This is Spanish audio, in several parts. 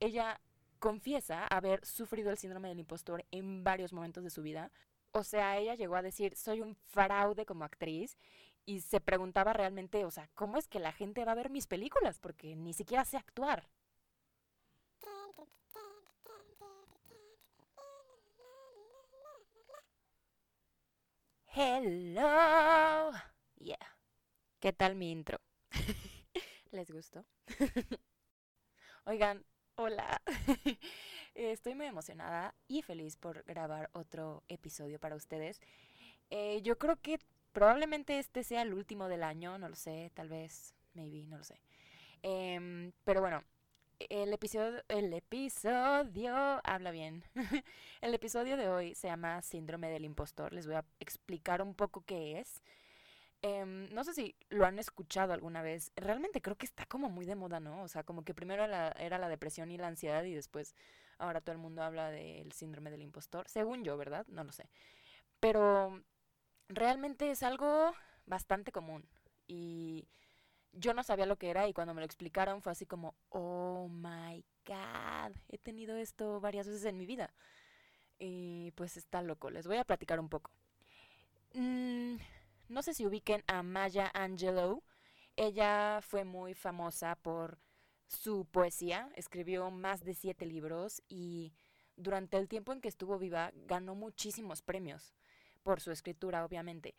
ella confiesa haber sufrido el síndrome del impostor en varios momentos de su vida. O sea, ella llegó a decir, soy un fraude como actriz y se preguntaba realmente, o sea, ¿cómo es que la gente va a ver mis películas? Porque ni siquiera sé actuar. Hello. Yeah. ¿Qué tal mi intro? ¿Les gustó? Oigan, hola. Estoy muy emocionada y feliz por grabar otro episodio para ustedes. Eh, yo creo que probablemente este sea el último del año, no lo sé, tal vez, maybe, no lo sé. Em, pero bueno, el episodio, el episodio, habla bien. el episodio de hoy se llama Síndrome del Impostor. Les voy a explicar un poco qué es. Em, no sé si lo han escuchado alguna vez. Realmente creo que está como muy de moda, ¿no? O sea, como que primero era la depresión y la ansiedad y después ahora todo el mundo habla del síndrome del impostor. Según yo, ¿verdad? No lo sé. Pero realmente es algo bastante común. Y yo no sabía lo que era y cuando me lo explicaron fue así como, oh my god, he tenido esto varias veces en mi vida. Y pues está loco, les voy a platicar un poco. Mm, no sé si ubiquen a Maya Angelou. Ella fue muy famosa por su poesía, escribió más de siete libros y durante el tiempo en que estuvo viva ganó muchísimos premios por su escritura, obviamente.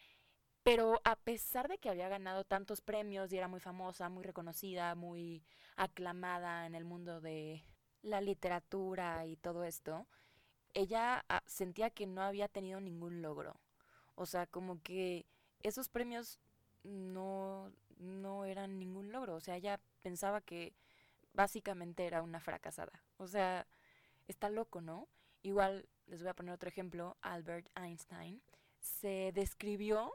Pero a pesar de que había ganado tantos premios y era muy famosa, muy reconocida, muy aclamada en el mundo de la literatura y todo esto, ella ah, sentía que no había tenido ningún logro. O sea, como que esos premios no, no eran ningún logro. O sea, ella pensaba que básicamente era una fracasada. O sea, está loco, ¿no? Igual les voy a poner otro ejemplo. Albert Einstein se describió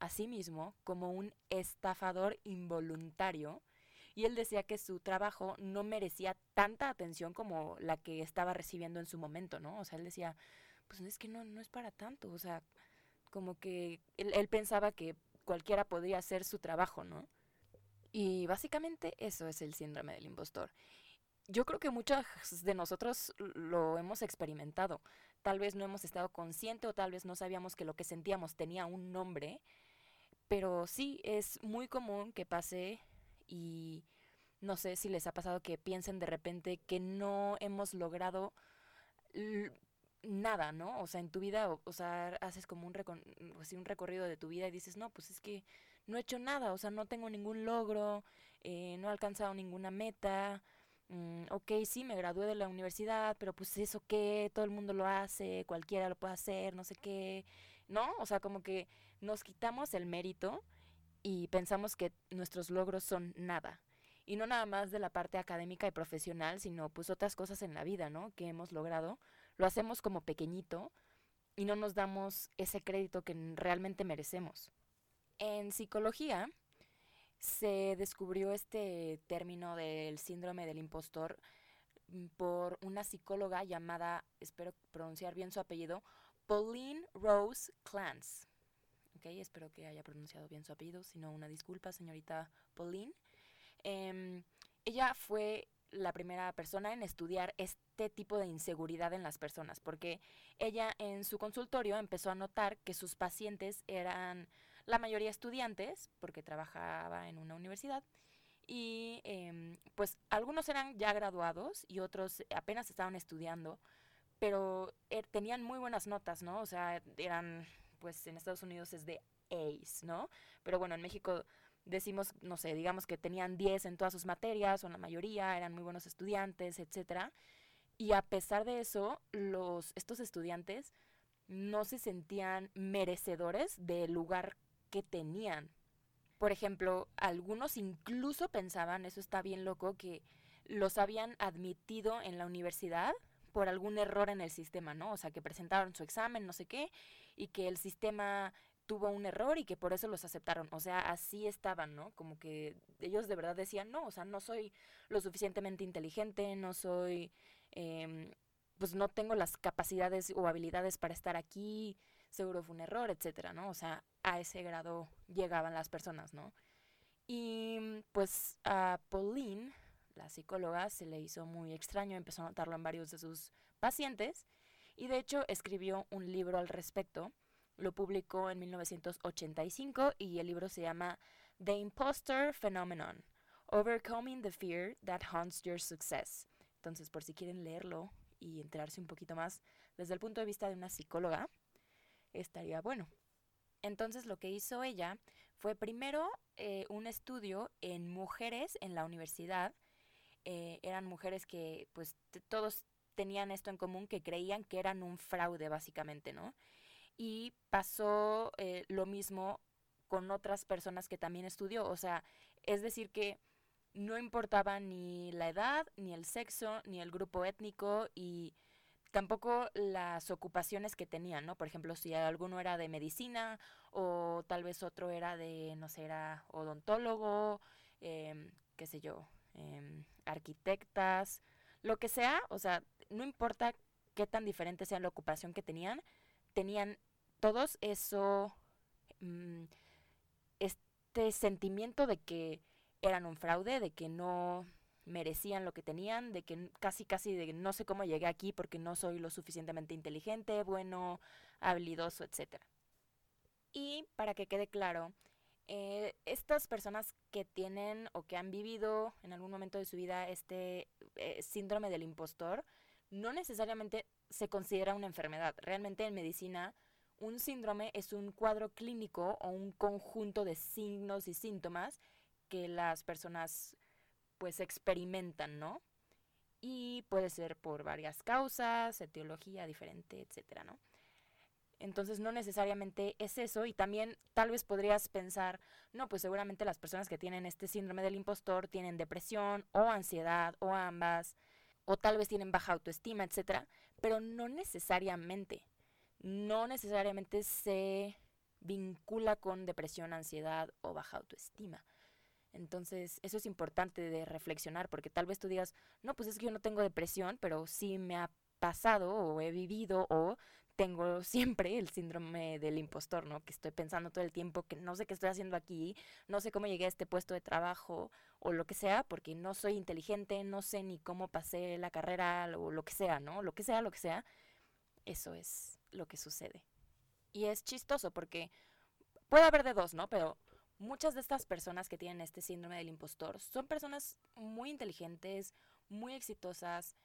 a sí mismo como un estafador involuntario y él decía que su trabajo no merecía tanta atención como la que estaba recibiendo en su momento, ¿no? O sea, él decía, pues es que no, no es para tanto, o sea, como que él, pensaba que cualquiera podría hacer su trabajo, ¿no? Y básicamente eso es el síndrome del impostor. Yo creo que muchos de nosotros lo hemos experimentado. Tal vez no hemos estado conscientes o tal vez no sabíamos que lo que sentíamos tenía un nombre pero sí, es muy común que pase y no sé si les ha pasado que piensen de repente que no hemos logrado nada, ¿no? O sea, en tu vida, o, sea, haces como un, un recorrido de tu vida y dices, no, pues es que no he hecho nada, o sea, no tengo ningún logro, eh, no he alcanzado ninguna meta, mm, ok, sí, me gradué de la universidad, pero pues eso qué, todo el mundo lo hace, cualquiera lo puede hacer, no sé qué, ¿no? O sea, como que nos quitamos el mérito y pensamos que nuestros logros son nada. Y no nada más de la parte académica y profesional, sino pues otras cosas en la vida, ¿no? Que hemos logrado. Lo hacemos como pequeñito y no nos damos ese crédito que realmente merecemos. En psicología se descubrió este término del síndrome del impostor mm, por una psicóloga llamada, espero pronunciar bien su apellido, Pauline Rose Clance. Ok, espero que haya pronunciado bien su apellido, si no, una disculpa, señorita Pauline. Em, ella fue la primera persona en estudiar este tipo de inseguridad en las personas, porque ella en su consultorio empezó a notar que sus pacientes eran la mayoría estudiantes, porque trabajaba en una universidad, y em, pues algunos eran ya graduados y otros apenas estaban estudiando, pero er, tenían muy buenas notas, ¿no? O sea, eran, pues en Estados Unidos es de Ace, ¿no? Pero bueno, en México decimos, no sé, digamos que tenían 10 en todas sus materias, o la mayoría, eran muy buenos estudiantes, etcétera. Y a pesar de eso, los, estos estudiantes no se sentían merecedores del lugar que tenían. Por ejemplo, algunos incluso pensaban, eso está bien loco, que los habían admitido en la universidad por algún error en el sistema, ¿no? O sea, que presentaron su examen, no sé qué, y que el sistema tuvo un error y que por eso los aceptaron. O sea, así estaban, ¿no? Como que ellos de verdad decían, no, o sea, no soy lo suficientemente inteligente, no soy, eh, pues no tengo las capacidades o habilidades para estar aquí, seguro fue un error, etcétera, ¿no? O sea, a ese grado llegaban las personas, ¿no? Y pues a Pauline la psicóloga se le hizo muy extraño, empezó a notarlo en varios de sus pacientes y de hecho escribió un libro al respecto. Lo publicó en 1985 y el libro se llama The Imposter Phenomenon, Overcoming the Fear That Haunts Your Success. Entonces, por si quieren leerlo y enterarse un poquito más desde el punto de vista de una psicóloga, estaría bueno. Entonces, lo que hizo ella fue primero eh, un estudio en mujeres en la universidad. Eh, eran mujeres que, pues, todos tenían esto en común, que creían que eran un fraude, básicamente, ¿no? Y pasó eh, lo mismo con otras personas que también estudió. O sea, es decir que no importaba ni la edad, ni el sexo, ni el grupo étnico y tampoco las ocupaciones que tenían, ¿no? Por ejemplo, si alguno era de medicina o tal vez otro era de, no sé, era odontólogo, em, qué sé yo, em, arquitectas, lo que sea, o sea, no importa qué tan diferente sea la ocupación que tenían, tenían todos eso, mm, este sentimiento de que eran un fraude, de que no merecían lo que tenían, de que casi casi de no sé cómo llegué aquí porque no soy lo suficientemente inteligente, bueno, habilidoso, etc. Y para que quede claro, eh, estas personas que tienen o que han vivido en algún momento de su vida este eh, síndrome del impostor, no necesariamente se considera una enfermedad. Realmente en medicina un síndrome es un cuadro clínico o un conjunto de signos y síntomas que las personas pues experimentan, ¿no? Y puede ser por varias causas, etiología diferente, etcétera, ¿no? Entonces no necesariamente es eso y también tal vez podrías pensar, no, pues seguramente las personas que tienen este síndrome del impostor tienen depresión o ansiedad o ambas, o tal vez tienen baja autoestima, etcétera, pero no necesariamente. No necesariamente se vincula con depresión, ansiedad o baja autoestima. Entonces, eso es importante de reflexionar, porque tal vez tú digas, no, pues es que yo no tengo depresión, pero sí me ha pasado o he vivido o tengo siempre el síndrome del impostor, ¿no? Que estoy pensando todo el tiempo que no sé qué estoy haciendo aquí, no sé cómo llegué a este puesto de trabajo o lo que sea, porque no soy inteligente, no sé ni cómo pasé la carrera o lo que sea, ¿no? Lo que sea, lo que sea. Eso es lo que sucede. Y es chistoso porque puede haber de dos, ¿no? Pero muchas de estas personas que tienen este síndrome del impostor son personas muy inteligentes, muy exitosas,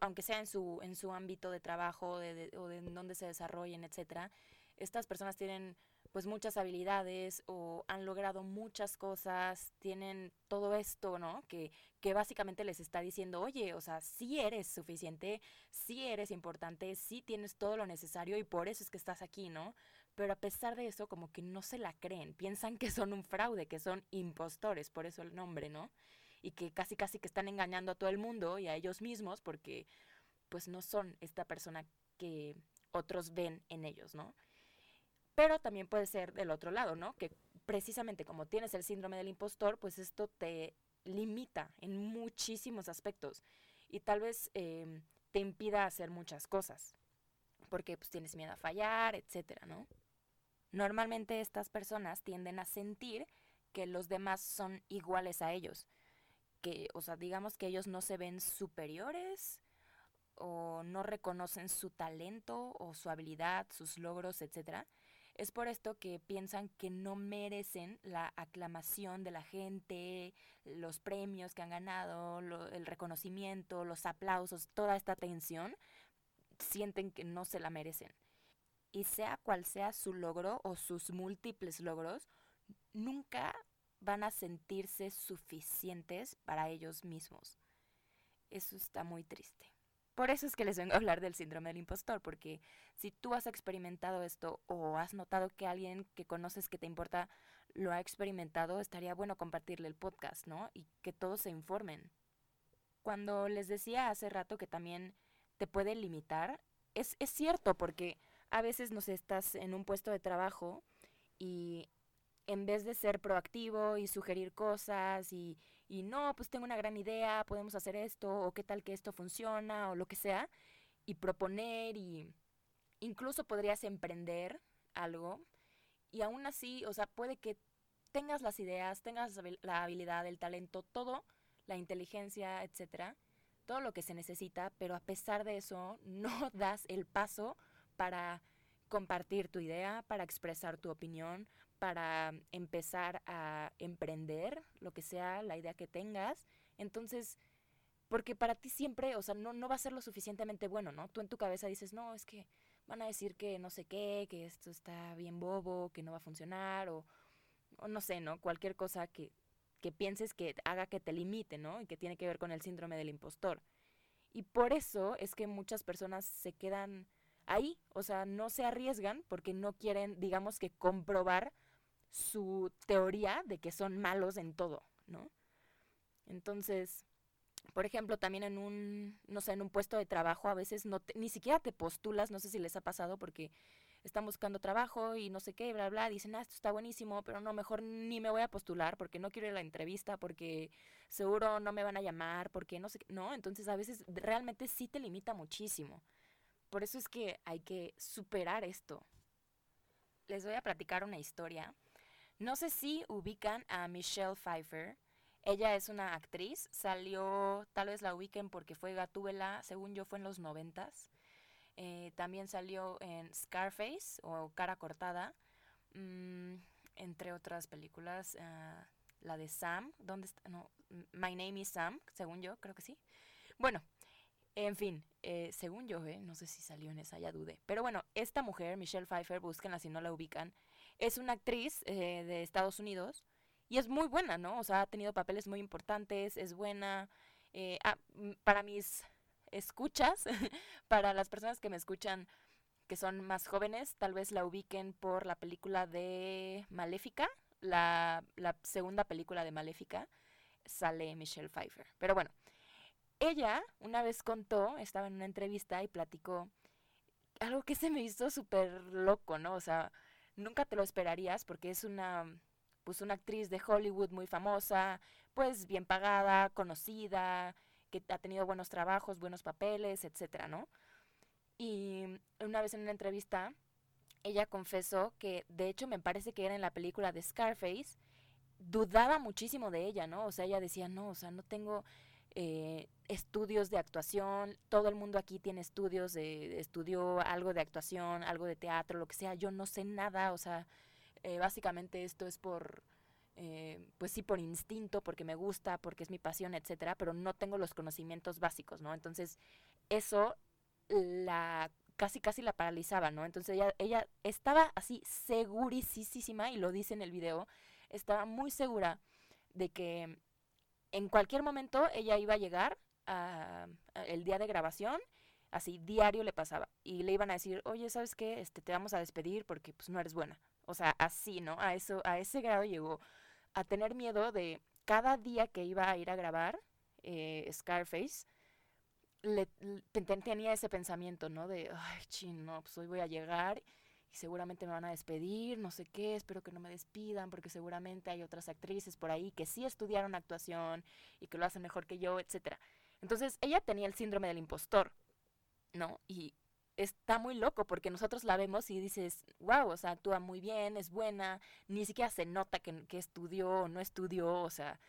aunque sea en su, en su ámbito de trabajo o de donde se desarrollen, etcétera. Estas personas tienen pues muchas habilidades o han logrado muchas cosas, tienen todo esto, ¿no? Que, que básicamente les está diciendo, oye, o sea, sí eres suficiente, sí eres importante, sí tienes todo lo necesario y por eso es que estás aquí, ¿no? Pero a pesar de eso, como que no se la creen, piensan que son un fraude, que son impostores, por eso el nombre, ¿no? Y que casi casi que están engañando a todo el mundo y a ellos mismos porque pues no son esta persona que otros ven en ellos, ¿no? Pero también puede ser del otro lado, ¿no? Que precisamente como tienes el síndrome del impostor, pues esto te limita en muchísimos aspectos y tal vez em, te impida hacer muchas cosas porque pues tienes miedo a fallar, etcétera, ¿no? Normalmente estas personas tienden a sentir que los demás son iguales a ellos, que, o sea, digamos que ellos no se ven superiores o no reconocen su talento o su habilidad, sus logros, etcétera, es por esto que piensan que no merecen la aclamación de la gente, los premios que han ganado, el reconocimiento, los aplausos, toda esta atención, sienten que no se la merecen. Y sea cual sea su logro o sus múltiples logros, nunca van a sentirse suficientes para ellos mismos. Eso está muy triste. Por eso es que les vengo a hablar del síndrome del impostor, porque si tú has experimentado esto o has notado que alguien que conoces que te importa lo ha experimentado, estaría bueno compartirle el podcast, ¿no? Y que todos se informen. Cuando les decía hace rato que también te puede limitar, es, es cierto, porque a veces nos estás en un puesto de trabajo y en vez de ser proactivo y sugerir cosas y, y no, pues tengo una gran idea, podemos hacer esto, o qué tal que esto funciona, o lo que sea, y proponer y incluso podrías emprender algo y aún así, o sea, puede que tengas las ideas, tengas la habilidad, el talento, todo la inteligencia, etcétera, todo lo que se necesita, pero a pesar de eso no das el paso para compartir tu idea, para expresar tu opinión, para empezar a emprender lo que sea la idea que tengas. Entonces, porque para ti siempre, o sea, no, no va a ser lo suficientemente bueno, ¿no? Tú en tu cabeza dices, no, es que van a decir que no sé qué, que esto está bien bobo, que no va a funcionar, o, no sé, ¿no? Cualquier cosa que, que pienses que haga que te limite, ¿no? Y que tiene que ver con el síndrome del impostor. Y por eso es que muchas personas se quedan ahí, o sea, no se arriesgan porque no quieren, digamos que, comprobar su teoría de que son malos en todo, ¿no? Entonces, por ejemplo, también en un, no sé, en un puesto de trabajo a veces no ni siquiera te postulas, no sé si les ha pasado porque están buscando trabajo y no sé qué, bla, bla, dicen, ah, esto está buenísimo, pero no, mejor ni me voy a postular porque no quiero ir la entrevista, porque seguro no me van a llamar, porque no sé, no, entonces a veces realmente sí te limita muchísimo. Por eso es que hay que superar esto. Les voy a platicar una historia. No sé si ubican a Michelle Pfeiffer. Ella es una actriz, salió, tal vez la ubiquen porque fue Gatúbela, según yo fue en los noventas. Eh, también salió en Scarface o Cara Cortada, mm, entre otras películas. Ah, la de Sam, ¿dónde está? No, My Name is Sam, según yo, creo que sí. Bueno, en fin, eh, según yo, eh, no sé si salió en esa, ya dudé. Pero bueno, esta mujer, Michelle Pfeiffer, búsquenla si no la ubican, es una actriz de Estados Unidos y es muy buena, ¿no? O sea, ha tenido papeles muy importantes, es buena. Eh, ah, para mis escuchas, para las personas que me escuchan que son más jóvenes, tal vez la ubiquen por la película de Maléfica, la segunda película de Maléfica, sale Michelle Pfeiffer. Pero bueno, ella una vez contó, estaba en una entrevista y platicó algo que se me hizo súper loco, ¿no? O sea, nunca te lo esperarías porque es una pues una actriz de Hollywood muy famosa, pues bien pagada, conocida, que ha tenido buenos trabajos, buenos papeles, etcétera, ¿no? Y una vez en una entrevista, ella confesó que, de hecho, me parece que era en la película de Scarface, dudaba muchísimo de ella, ¿no? O sea, ella decía, no, o sea, no tengo eh, estudios de actuación, todo el mundo aquí tiene estudios estudió algo de actuación, algo de teatro, lo que sea, yo no sé nada, o sea, eh, básicamente esto es por, eh, pues sí, por instinto, porque me gusta, porque es mi pasión, etcétera, pero no tengo los conocimientos básicos, ¿no? Entonces, eso la casi casi la paralizaba, ¿no? Entonces ella, ella estaba así segurísima, y lo dice en el video, estaba muy segura de que en cualquier momento ella iba a llegar a, el día de grabación, así diario le pasaba, y le iban a decir, oye, ¿sabes qué? Este, te vamos a despedir porque pues no eres buena, o sea, así, ¿no? A eso, a ese grado llegó a tener miedo de cada día que iba a ir a grabar eh, Scarface, le, tenía ese pensamiento, ¿no? De, ay, chino, pues hoy voy a llegar seguramente me van a despedir, no sé qué, espero que no me despidan, porque seguramente hay otras actrices por ahí que sí estudiaron actuación y que lo hacen mejor que yo, etcétera. Entonces, ella tenía el síndrome del impostor, ¿no? Y está muy loco porque nosotros la vemos y dices, wow, o sea, actúa muy bien, es buena, ni siquiera se nota que, que estudió o no estudió, o sea,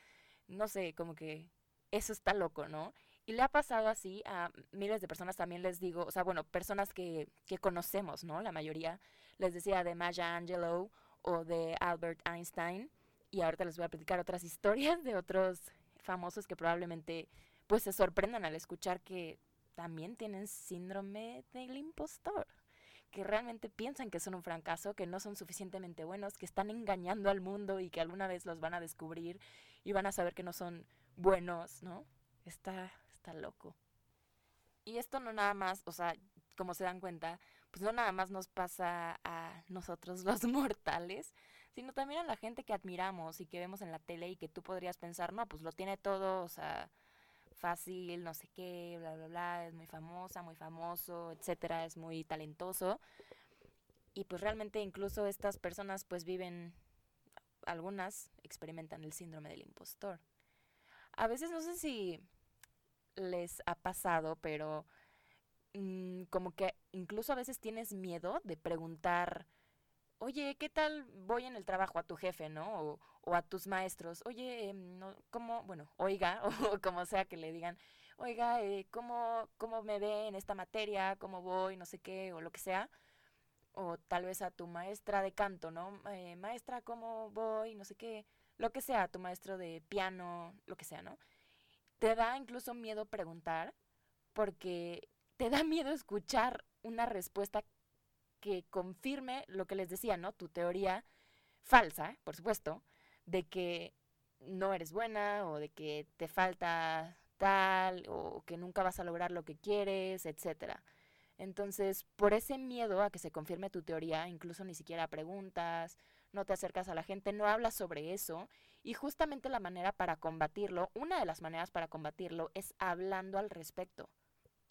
no sé, como que eso está loco, ¿no? Y le ha pasado así a miles de personas, también les digo, o sea, bueno, personas que, que conocemos, ¿no? La mayoría, les decía de Maya Angelou o de Albert Einstein, y ahorita les voy a platicar otras historias de otros famosos que probablemente pues se sorprendan al escuchar que también tienen síndrome del impostor, que realmente piensan que son un fracaso, que no son suficientemente buenos, que están engañando al mundo y que alguna vez los van a descubrir y van a saber que no son buenos, ¿no? Está, loco. Y esto no nada más, o sea, como se dan cuenta, pues no nada más nos pasa a nosotros los mortales, sino también a la gente que admiramos y que vemos en la tele y que tú podrías pensar, no, pues lo tiene todo, o sea, fácil, no sé qué, bla, bla, bla, es muy famosa, muy famoso, etcétera, es muy talentoso. Y pues realmente incluso estas personas pues viven, algunas experimentan el síndrome del impostor. A veces no sé si les ha pasado, pero mm, como que incluso a veces tienes miedo de preguntar oye, ¿qué tal voy en el trabajo a tu jefe, ¿no? O, o a tus maestros, oye, em, no, ¿cómo, bueno, oiga, o como sea que le digan, oiga, eh, ¿cómo, ¿cómo me ve en esta materia? ¿Cómo voy? No sé qué, o lo que sea. O tal vez a tu maestra de canto, ¿no? Eh, maestra, ¿cómo voy? No sé qué, lo que sea, tu maestro de piano, lo que sea, ¿no? Te da incluso miedo preguntar porque te da miedo escuchar una respuesta que confirme lo que les decía, ¿no? Tu teoría falsa, por supuesto, de que no eres buena o de que te falta tal o que nunca vas a lograr lo que quieres, etcétera. Entonces, por ese miedo a que se confirme tu teoría, incluso ni siquiera preguntas, no te acercas a la gente, no hablas sobre eso. Y justamente la manera para combatirlo, una de las maneras para combatirlo es hablando al respecto.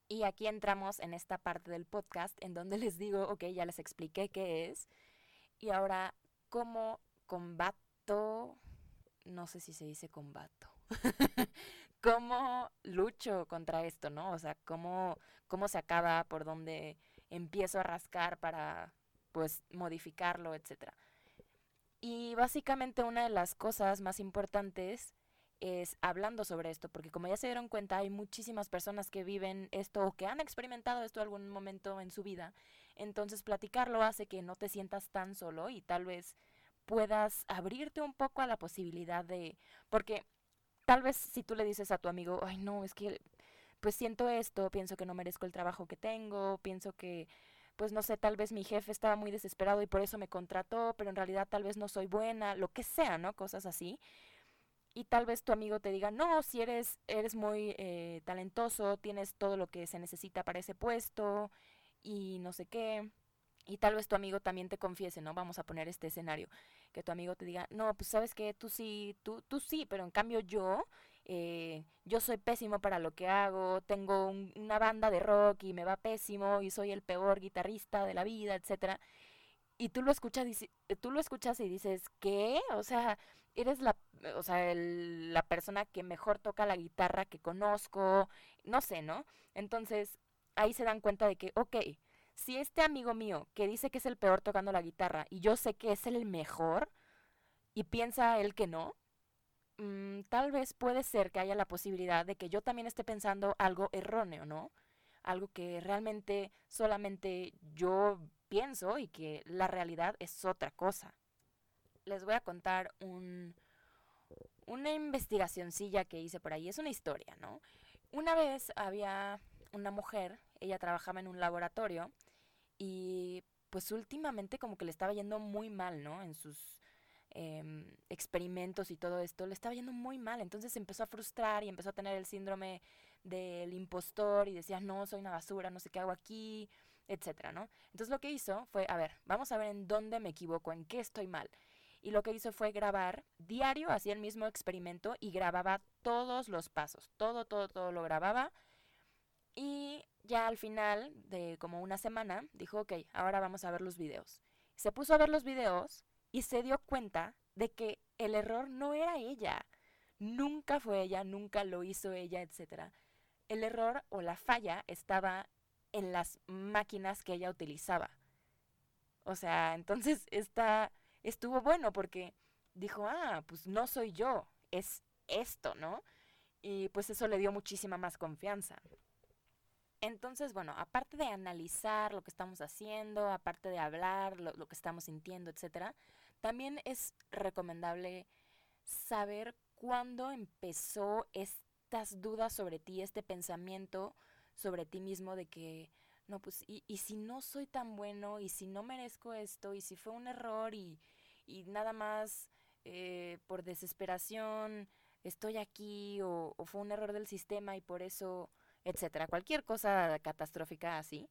Y aquí entramos en esta parte del podcast en donde les digo, ok, ya les expliqué qué es. Y ahora, ¿cómo combato? No sé si se dice combato. ¿Cómo lucho contra esto, no? O sea, ¿cómo, cómo se acaba, por dónde empiezo a rascar para, pues, modificarlo, etcétera. Y básicamente una de las cosas más importantes es hablando sobre esto, porque como ya se dieron cuenta, hay muchísimas personas que viven esto o que han experimentado esto algún momento en su vida. Entonces platicarlo hace que no te sientas tan solo y tal vez puedas abrirte un poco a la posibilidad de, porque tal vez si tú le dices a tu amigo, ay no, es que pues siento esto, pienso que no merezco el trabajo que tengo, pienso que pues no sé, tal vez mi jefe estaba muy desesperado y por eso me contrató, pero en realidad tal vez no soy buena, lo que sea, ¿no? Cosas así y tal vez tu amigo te diga, no, si eres, eres muy eh, talentoso, tienes todo lo que se necesita para ese puesto y no sé qué. Y tal vez tu amigo también te confiese, ¿no? Vamos a poner este escenario, que tu amigo te diga, no, pues sabes que tú sí, tú, tú sí, pero en cambio yo, eh, yo soy pésimo para lo que hago, tengo una banda de rock y me va pésimo y soy el peor guitarrista de la vida, etcétera. Y tú lo escuchas, tú lo escuchas y dices, ¿qué? O sea, eres la, o sea, la persona que mejor toca la guitarra que conozco, no sé, ¿no? Entonces, ahí se dan cuenta de que, ok, si este amigo mío que dice que es el peor tocando la guitarra y yo sé que es el mejor y piensa él que no, mm, tal vez puede ser que haya la posibilidad de que yo también esté pensando algo erróneo, ¿no? Algo que realmente solamente yo pienso y que la realidad es otra cosa les voy a contar un, una investigacioncilla que hice por ahí. Es una historia, ¿no? Una vez había una mujer, ella trabajaba en un laboratorio y pues últimamente como que le estaba yendo muy mal, ¿no? En sus em, experimentos y todo esto, le estaba yendo muy mal. Entonces se empezó a frustrar y empezó a tener el síndrome del impostor y decía, no, soy una basura, no sé qué hago aquí, etcétera, ¿no? Entonces lo que hizo fue, a ver, vamos a ver en dónde me equivoco, en qué estoy mal y lo que hizo fue grabar diario, hacía el mismo experimento y grababa todos los pasos, todo, todo, todo lo grababa. Y ya al final de como una semana dijo, ok, ahora vamos a ver los videos. Se puso a ver los videos y se dio cuenta de que el error no era ella. Nunca fue ella, nunca lo hizo ella, etc. El error o la falla estaba en las máquinas que ella utilizaba. O sea, entonces esta estuvo bueno porque dijo, ah, pues no soy yo, es esto, ¿no? Y pues eso le dio muchísima más confianza. Entonces, bueno, aparte de analizar lo que estamos haciendo, aparte de hablar lo, lo que estamos sintiendo, etcétera, también es recomendable saber cuándo empezó estas dudas sobre ti, este pensamiento sobre ti mismo de que, no, pues, y, y si no soy tan bueno, y si no merezco esto, y si fue un error, y, y nada más eh, por desesperación estoy aquí o, fue un error del sistema y por eso, etcétera, cualquier cosa catastrófica así,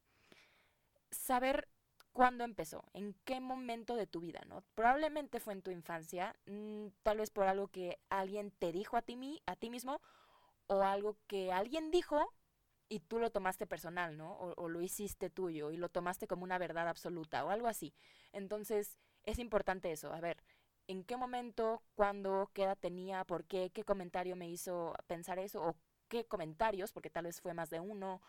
saber cuándo empezó, en qué momento de tu vida, ¿no? Probablemente fue en tu infancia, mm, tal vez por algo que alguien te dijo a ti, a ti mismo o algo que alguien dijo y tú lo tomaste personal, ¿no? O, o, lo hiciste tuyo y lo tomaste como una verdad absoluta o algo así. Entonces, es importante eso, a ver, ¿en qué momento, cuándo, qué edad tenía, por qué, qué comentario me hizo pensar eso, o qué comentarios, porque tal vez fue más de uno,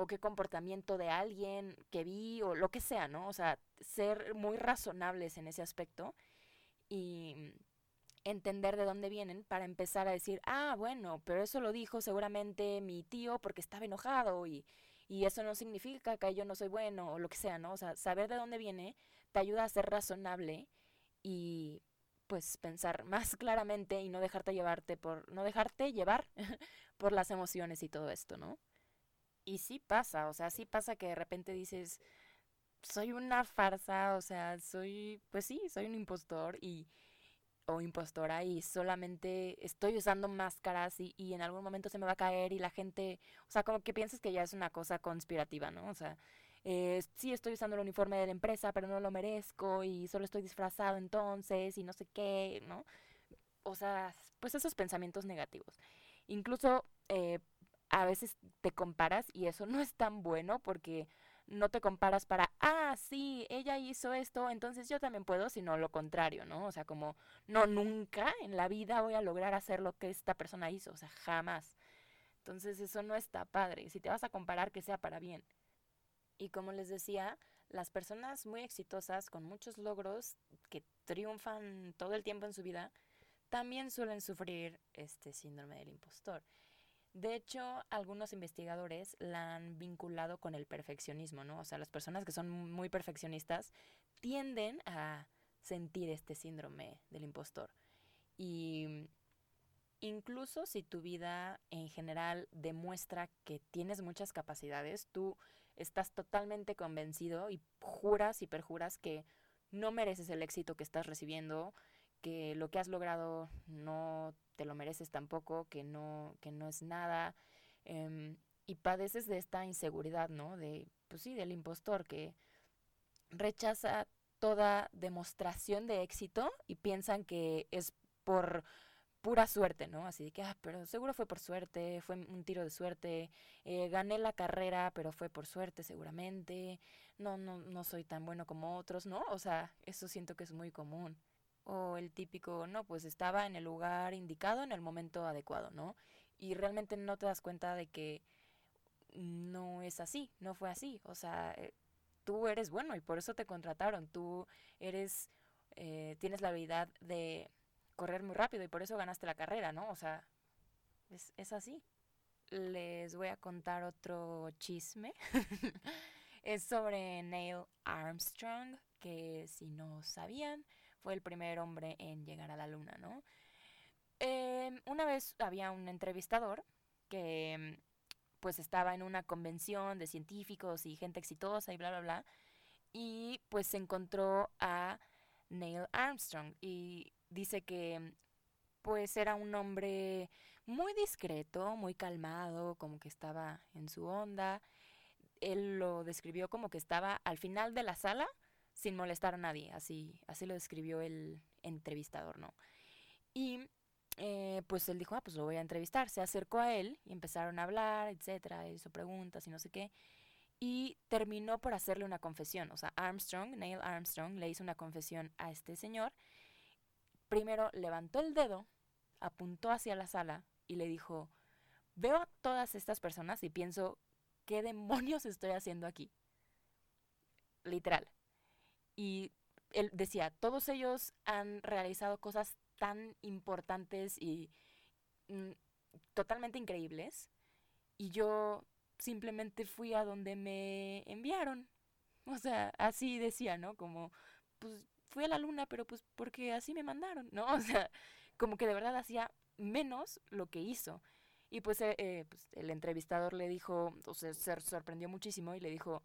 o qué comportamiento de alguien que vi o lo que sea, ¿no? O sea, ser muy razonables en ese aspecto y entender de dónde vienen para empezar a decir, ah, bueno, pero eso lo dijo seguramente mi tío porque estaba enojado y, y eso no significa que yo no soy bueno o lo que sea, ¿no? O sea, saber de dónde viene te ayuda a ser razonable y pues pensar más claramente y no dejarte llevarte por no dejarte llevar por las emociones y todo esto, ¿no? Y sí pasa, o sea, sí pasa que de repente dices, soy una farsa, o sea, soy, pues sí, soy un impostor y o impostora y solamente estoy usando máscaras y, y, en algún momento se me va a caer y la gente, o sea, como que piensas que ya es una cosa conspirativa, ¿no? O sea, eh, sí estoy usando el uniforme de la empresa, pero no lo merezco y solo estoy disfrazado entonces y no sé qué, ¿no? O sea, pues esos pensamientos negativos. Incluso eh, a veces te comparas y eso no es tan bueno porque no te comparas para, ah, sí, ella hizo esto, entonces yo también puedo, sino lo contrario, ¿no? O sea, como, no, nunca en la vida voy a lograr hacer lo que esta persona hizo, o sea, jamás. Entonces eso no está padre. Si te vas a comparar, que sea para bien. Y como les decía, las personas muy exitosas, con muchos logros, que triunfan todo el tiempo en su vida, también suelen sufrir este síndrome del impostor. De hecho, algunos investigadores la han vinculado con el perfeccionismo, ¿no? O sea, las personas que son muy perfeccionistas tienden a sentir este síndrome del impostor. Y incluso si tu vida en general demuestra que tienes muchas capacidades, tú estás totalmente convencido y juras y perjuras que no mereces el éxito que estás recibiendo, que lo que has logrado no te lo mereces tampoco, que no, que no es nada, em, y padeces de esta inseguridad, ¿no? De, pues sí, del impostor que rechaza toda demostración de éxito y piensan que es por pura suerte, ¿no? Así de que, ah, pero seguro fue por suerte, fue un tiro de suerte, eh, gané la carrera, pero fue por suerte seguramente, no, no, no soy tan bueno como otros, ¿no? O sea, eso siento que es muy común. O el típico, no, pues estaba en el lugar indicado en el momento adecuado, ¿no? Y realmente no te das cuenta de que no es así, no fue así. O sea, eh, tú eres bueno y por eso te contrataron, tú eres, eh, tienes la habilidad de correr muy rápido y por eso ganaste la carrera, ¿no? O sea, es, es así. Les voy a contar otro chisme. es sobre Neil Armstrong, que si no sabían, fue el primer hombre en llegar a la luna, ¿no? Em, una vez había un entrevistador que pues estaba en una convención de científicos y gente exitosa y bla, bla, bla, y pues se encontró a Neil Armstrong y dice que pues era un hombre muy discreto, muy calmado, como que estaba en su onda. Él lo describió como que estaba al final de la sala sin molestar a nadie, así, así lo describió el entrevistador, ¿no? Y eh, pues él dijo, ah, pues lo voy a entrevistar. Se acercó a él y empezaron a hablar, etcétera, hizo preguntas y no sé qué. Y terminó por hacerle una confesión. O sea, Armstrong, Neil Armstrong, le hizo una confesión a este señor primero levantó el dedo, apuntó hacia la sala y le dijo, veo a todas estas personas y pienso, ¿qué demonios estoy haciendo aquí? Literal. Y él decía, todos ellos han realizado cosas tan importantes y mm, totalmente increíbles y yo simplemente fui a donde me enviaron. O sea, así decía, ¿no? Como, pues fui a la luna, pero pues porque así me mandaron, ¿no? O sea, como que de verdad hacía menos lo que hizo. Y pues, eh, eh, pues el entrevistador le dijo, o sea, se sorprendió muchísimo y le dijo,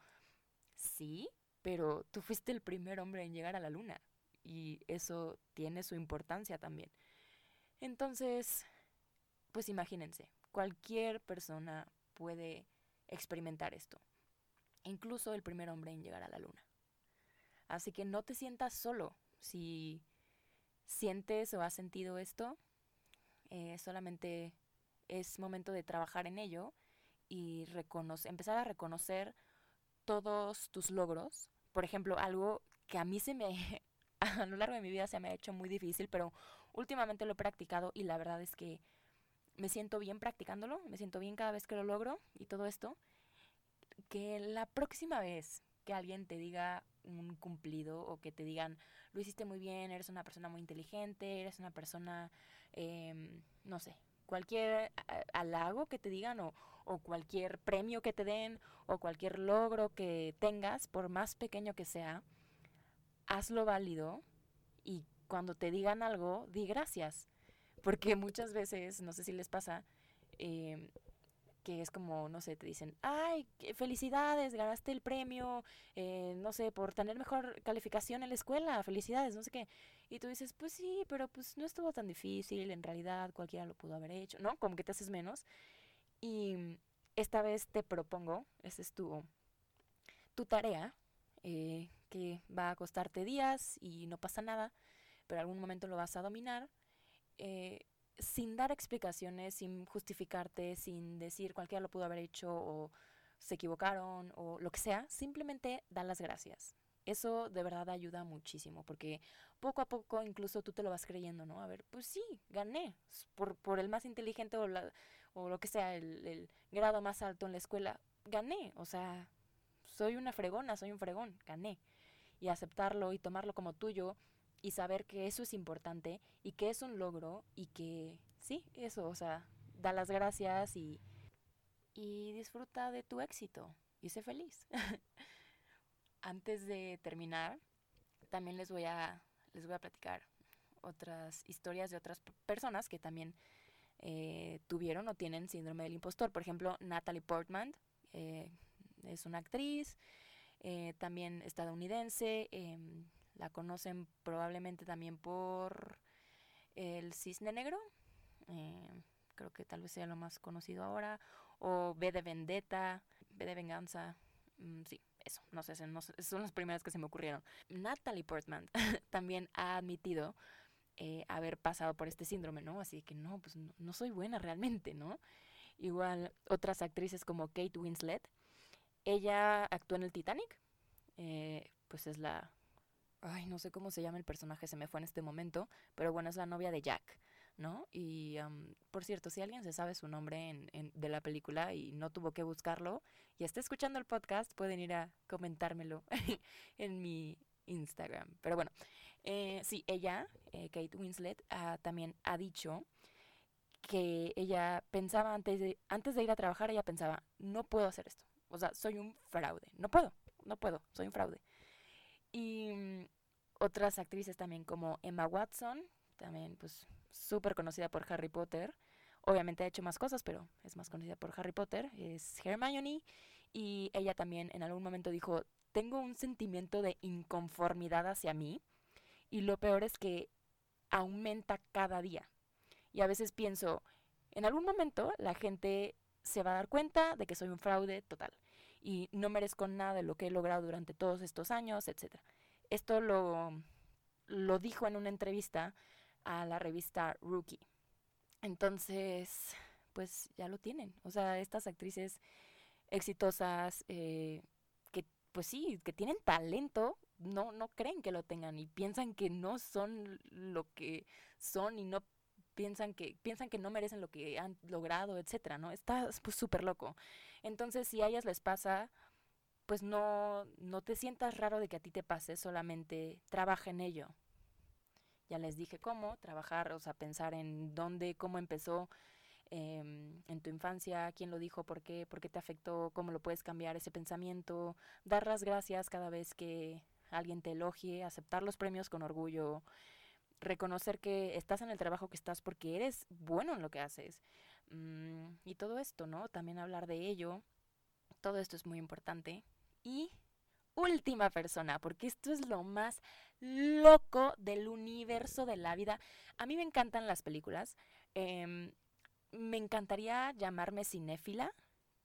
sí, pero tú fuiste el primer hombre en llegar a la luna. Y eso tiene su importancia también. Entonces, pues imagínense, cualquier persona puede experimentar esto. Incluso el primer hombre en llegar a la luna. Así que no te sientas solo. Si sientes o has sentido esto, eh, solamente es momento de trabajar en ello y empezar a reconocer todos tus logros. Por ejemplo, algo que a mí se me, a lo largo de mi vida se me ha hecho muy difícil, pero últimamente lo he practicado y la verdad es que me siento bien practicándolo, me siento bien cada vez que lo logro y todo esto. que la próxima vez que alguien te diga un cumplido o que te digan, lo hiciste muy bien, eres una persona muy inteligente, eres una persona, em, no sé, cualquier halago que te digan o, o cualquier premio que te den o cualquier logro que tengas, por más pequeño que sea, hazlo válido y cuando te digan algo, di gracias. Porque muchas veces, no sé si les pasa, em, que es como, no sé, te dicen, ay, felicidades, ganaste el premio, eh, no sé, por tener mejor calificación en la escuela, felicidades, no sé qué. Y tú dices, pues sí, pero pues no estuvo tan difícil, en realidad cualquiera lo pudo haber hecho, ¿no? Como que te haces menos. Y esta vez te propongo, esa es tu, tu tarea, eh, que va a costarte días y no pasa nada, pero algún momento lo vas a dominar. Eh, sin dar explicaciones, sin justificarte, sin decir cualquiera lo pudo haber hecho o se equivocaron o lo que sea, simplemente da las gracias. Eso de verdad ayuda muchísimo porque poco a poco incluso tú te lo vas creyendo, ¿no? A ver, pues sí, gané por, por el más inteligente o, la, o lo que sea, el, el grado más alto en la escuela, gané, o sea, soy una fregona, soy un fregón, gané. Y aceptarlo y tomarlo como tuyo y saber que eso es importante y que es un logro y que sí, eso, o sea, da las gracias y, y disfruta de tu éxito y sé feliz. Antes de terminar, también les voy a, les voy a platicar otras historias de otras personas que también eh, tuvieron o tienen síndrome del impostor. Por ejemplo, Natalie Portman eh, es una actriz, eh, también estadounidense, em, la conocen probablemente también por el Cisne Negro. Eh, creo que tal vez sea lo más conocido ahora. O B de Vendetta, B de Venganza. Mm, sí, eso, no sé, son las primeras que se me ocurrieron. Natalie Portman también ha admitido eh, haber pasado por este síndrome, ¿no? Así que no, pues no, soy buena realmente, ¿no? Igual otras actrices como Kate Winslet. Ella actuó en el Titanic. Eh, pues es la ay, no sé cómo se llama el personaje, se me fue en este momento, pero bueno, es la novia de Jack, ¿no? Y por cierto, si alguien se sabe su nombre en, de la película y no tuvo que buscarlo y está escuchando el podcast, pueden ir a comentármelo en mi Instagram. Pero bueno, eh, sí, ella, eh, Kate Winslet, también ha dicho que ella pensaba antes de, antes de ir a trabajar, ella pensaba, no puedo hacer esto. O sea, soy un fraude. No puedo, no puedo, soy un fraude. Y mm, otras actrices también como Emma Watson, también pues súper conocida por Harry Potter. Obviamente ha hecho más cosas, pero es más conocida por Harry Potter. Es Hermione. Y ella también en algún momento dijo, tengo un sentimiento de inconformidad hacia mí. Y lo peor es que aumenta cada día. Y a veces pienso, en algún momento la gente se va a dar cuenta de que soy un fraude total y no merezco nada de lo que he logrado durante todos estos años, etc. Esto lo, lo dijo en una entrevista a la revista Rookie. Entonces, pues ya lo tienen. O sea, estas actrices exitosas, eh, que pues sí, que tienen talento, no, no creen que lo tengan y piensan que no son lo que son y no piensan que, piensan que no merecen lo que han logrado, etcétera, ¿no? Está pues súper loco. Entonces, si a ellas les pasa, pues no, no te sientas raro de que a ti te pase, solamente trabaja en ello. Ya les dije cómo, trabajar, o sea, pensar en dónde, cómo empezó em, en tu infancia, quién lo dijo, por qué, por qué te afectó, cómo lo puedes cambiar ese pensamiento, dar las gracias cada vez que alguien te elogie, aceptar los premios con orgullo, reconocer que estás en el trabajo que estás porque eres bueno en lo que haces. Mm, y todo esto, ¿no? También hablar de ello. Todo esto es muy importante. Y última persona, porque esto es lo más loco del universo de la vida. A mí me encantan las películas. Em, me encantaría llamarme cinéfila,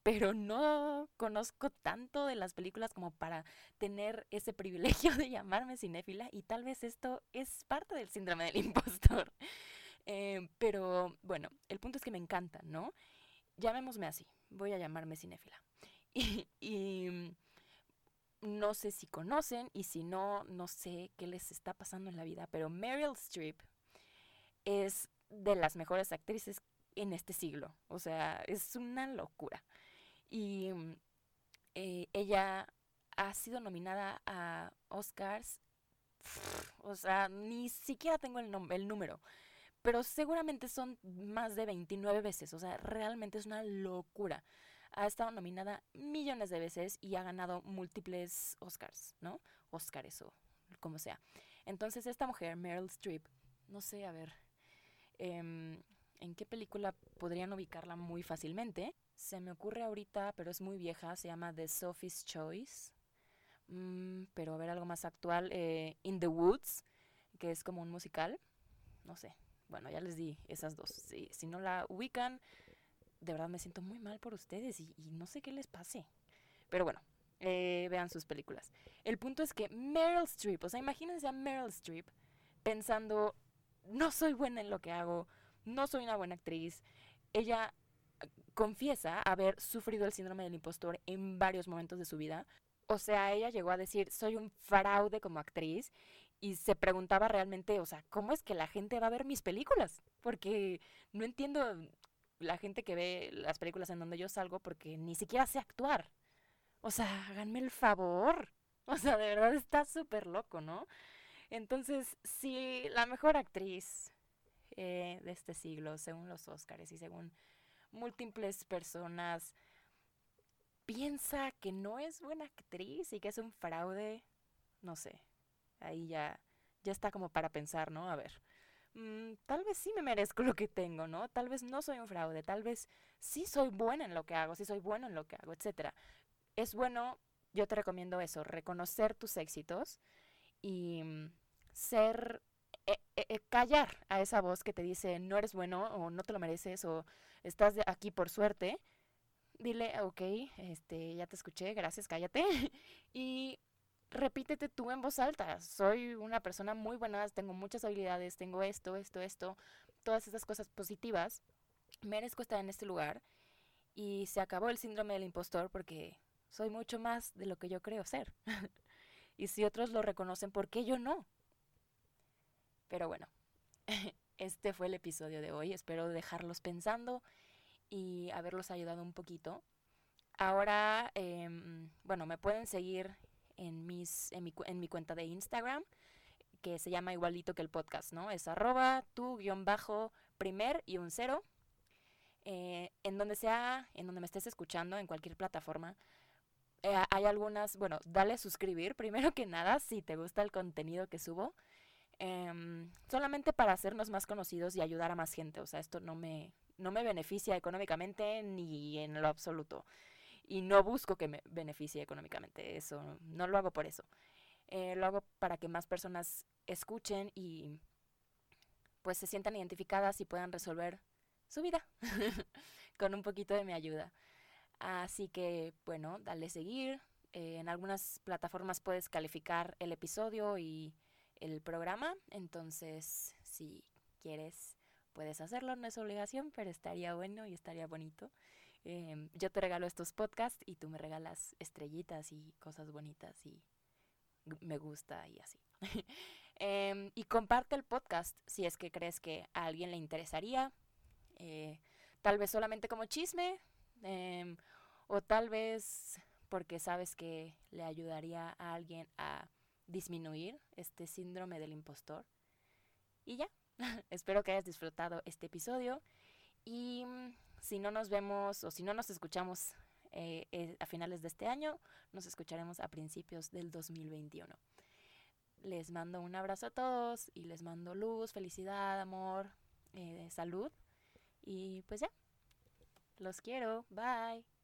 pero no conozco tanto de las películas como para tener ese privilegio de llamarme cinéfila y tal vez esto es parte del síndrome del impostor. Eh, pero bueno, el punto es que me encanta, ¿no? Llamémosme así, voy a llamarme cinéfila. Y, no sé si conocen y si no, no sé qué les está pasando en la vida, pero Meryl Streep es de las mejores actrices en este siglo. O sea, es una locura. Y eh, ella ha sido nominada a Oscars. O sea, ni siquiera tengo el, el número. Pero seguramente son más de 29 veces. O sea, realmente es una locura. Ha estado nominada millones de veces y ha ganado múltiples Oscars, ¿no? Oscars o como sea. Entonces esta mujer, Meryl Streep, no sé, a ver, em, ¿en qué película podrían ubicarla muy fácilmente? Se me ocurre ahorita, pero es muy vieja, se llama The Sophie's Choice. Mm, pero a ver, algo más actual, eh, In the Woods, que es como un musical. No sé, bueno, ya les di esas dos. Si, si no la ubican, de verdad me siento muy mal por ustedes y, no sé qué les pase. Pero bueno, eh, vean sus películas. El punto es que Meryl Streep, o sea, imagínense a Meryl Streep pensando, no soy buena en lo que hago, no soy una buena actriz. Ella eh, confiesa haber sufrido el síndrome del impostor en varios momentos de su vida. O sea, ella llegó a decir, soy un fraude como actriz y se preguntaba realmente, o sea, ¿cómo es que la gente va a ver mis películas? Porque no entiendo la gente que ve las películas en donde yo salgo porque ni siquiera sé actuar. O sea, háganme el favor. O sea, de verdad está súper loco, ¿no? Entonces, si la mejor actriz eh, de este siglo, según los Oscars y según múltiples personas, piensa que no es buena actriz y que es un fraude, no sé, ahí ya, ya está como para pensar, ¿no? A ver, mm, tal vez sí me merezco lo que tengo, ¿no? Tal vez no soy un fraude, tal vez sí soy buena en lo que hago, sí soy bueno en lo que hago, etcétera es bueno, yo te recomiendo eso, reconocer tus éxitos y mm, ser, eh, eh, eh, callar a esa voz que te dice no eres bueno o no te lo mereces o estás aquí por suerte. Dile, ok, este, ya te escuché, gracias, cállate. y repítete tú en voz alta. Soy una persona muy buena, tengo muchas habilidades, tengo esto, esto, esto, todas esas cosas positivas. Merezco estar en este lugar. Y se acabó el síndrome del impostor porque soy mucho más de lo que yo creo ser. y si otros lo reconocen, ¿por qué yo no? Pero bueno, este fue el episodio de hoy. Espero dejarlos pensando y haberlos ayudado un poquito. Ahora, em, bueno, me pueden seguir en, mis, en, mi, en mi cuenta de Instagram, que se llama igualito que el podcast, ¿no? Es arroba tu guion bajo primer y un cero. Eh, en donde sea, en donde me estés escuchando, en cualquier plataforma, eh, hay algunas, bueno, dale suscribir primero que nada si te gusta el contenido que subo. Em, solamente para hacernos más conocidos y ayudar a más gente. O sea, esto no me, no me beneficia económicamente ni en lo absoluto. Y no busco que me beneficie económicamente. Eso, no lo hago por eso. Eh, lo hago para que más personas escuchen y pues se sientan identificadas y puedan resolver su vida con un poquito de mi ayuda. Así que, bueno, dale seguir. Eh, en algunas plataformas puedes calificar el episodio y el programa. Entonces, si quieres, puedes hacerlo. No es obligación, pero estaría bueno y estaría bonito. Em, yo te regalo estos podcasts y tú me regalas estrellitas y cosas bonitas y me gusta y así. Em, y comparte el podcast si es que crees que a alguien le interesaría. Eh, tal vez solamente como chisme, Em, o tal vez porque sabes que le ayudaría a alguien a disminuir este síndrome del impostor. Y ya, espero que hayas disfrutado este episodio y mm, si no nos vemos o si no nos escuchamos eh, eh, a finales de este año, nos escucharemos a principios del 2021. Les mando un abrazo a todos y les mando luz, felicidad, amor, eh, salud y pues ya. Los quiero. Bye.